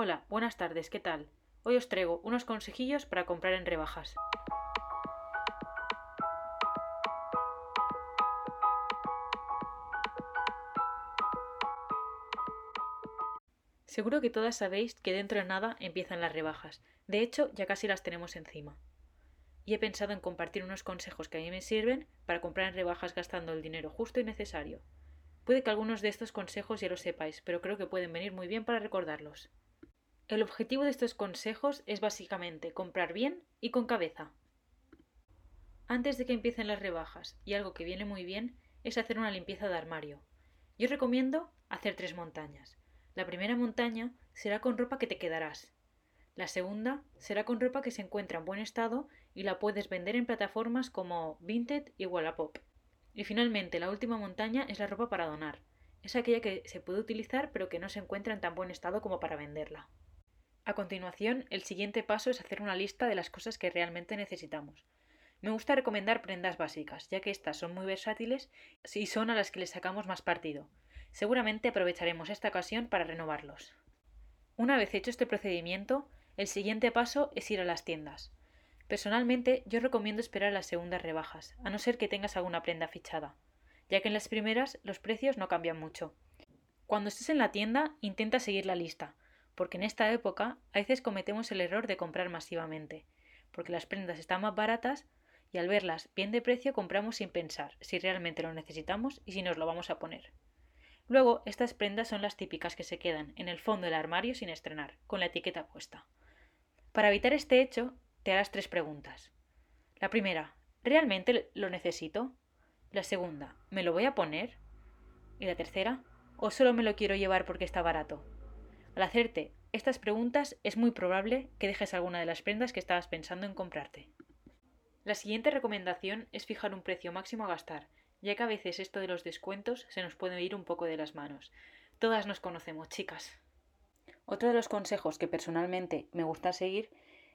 Hola, buenas tardes, ¿qué tal? Hoy os traigo unos consejillos para comprar en rebajas. Seguro que todas sabéis que dentro de nada empiezan las rebajas. De hecho, ya casi las tenemos encima. Y he pensado en compartir unos consejos que a mí me sirven para comprar en rebajas gastando el dinero justo y necesario. Puede que algunos de estos consejos ya lo sepáis, pero creo que pueden venir muy bien para recordarlos. El objetivo de estos consejos es básicamente comprar bien y con cabeza. Antes de que empiecen las rebajas, y algo que viene muy bien, es hacer una limpieza de armario. Yo recomiendo hacer tres montañas. La primera montaña será con ropa que te quedarás. La segunda será con ropa que se encuentra en buen estado y la puedes vender en plataformas como Vinted y Wallapop. Y finalmente, la última montaña es la ropa para donar. Es aquella que se puede utilizar pero que no se encuentra en tan buen estado como para venderla. A continuación, el siguiente paso es hacer una lista de las cosas que realmente necesitamos. Me gusta recomendar prendas básicas, ya que estas son muy versátiles y son a las que le sacamos más partido. Seguramente aprovecharemos esta ocasión para renovarlos. Una vez hecho este procedimiento, el siguiente paso es ir a las tiendas. Personalmente, yo recomiendo esperar las segundas rebajas, a no ser que tengas alguna prenda fichada, ya que en las primeras los precios no cambian mucho. Cuando estés en la tienda, intenta seguir la lista, porque en esta época a veces cometemos el error de comprar masivamente, porque las prendas están más baratas y al verlas bien de precio compramos sin pensar si realmente lo necesitamos y si nos lo vamos a poner. Luego, estas prendas son las típicas que se quedan en el fondo del armario sin estrenar, con la etiqueta puesta. Para evitar este hecho, te harás tres preguntas. La primera, ¿realmente lo necesito? La segunda, ¿me lo voy a poner? Y la tercera, ¿o solo me lo quiero llevar porque está barato? Al hacerte estas preguntas es muy probable que dejes alguna de las prendas que estabas pensando en comprarte. La siguiente recomendación es fijar un precio máximo a gastar, ya que a veces esto de los descuentos se nos puede ir un poco de las manos. Todas nos conocemos, chicas. Otro de los consejos que personalmente me gusta seguir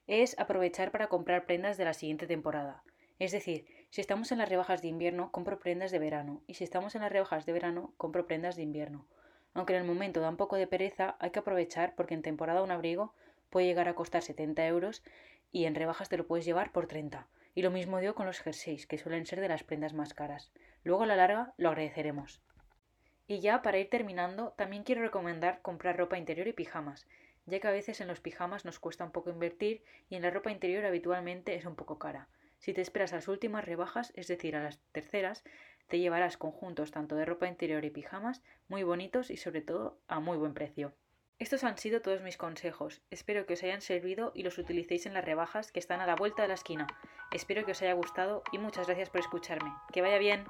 es aprovechar para comprar prendas de la siguiente temporada. Es decir, si estamos en las rebajas de invierno, compro prendas de verano, y si estamos en las rebajas de verano, compro prendas de invierno. Aunque en el momento da un poco de pereza, hay que aprovechar porque en temporada un abrigo puede llegar a costar 70 euros y en rebajas te lo puedes llevar por 30. Y lo mismo digo con los jerseys, que suelen ser de las prendas más caras. Luego a la larga lo agradeceremos. Y ya para ir terminando, también quiero recomendar comprar ropa interior y pijamas, ya que a veces en los pijamas nos cuesta un poco invertir y en la ropa interior habitualmente es un poco cara. Si te esperas a las últimas rebajas, es decir, a las terceras, te llevarás conjuntos tanto de ropa interior y pijamas muy bonitos y sobre todo a muy buen precio. Estos han sido todos mis consejos. Espero que os hayan servido y los utilicéis en las rebajas que están a la vuelta de la esquina. Espero que os haya gustado y muchas gracias por escucharme. Que vaya bien.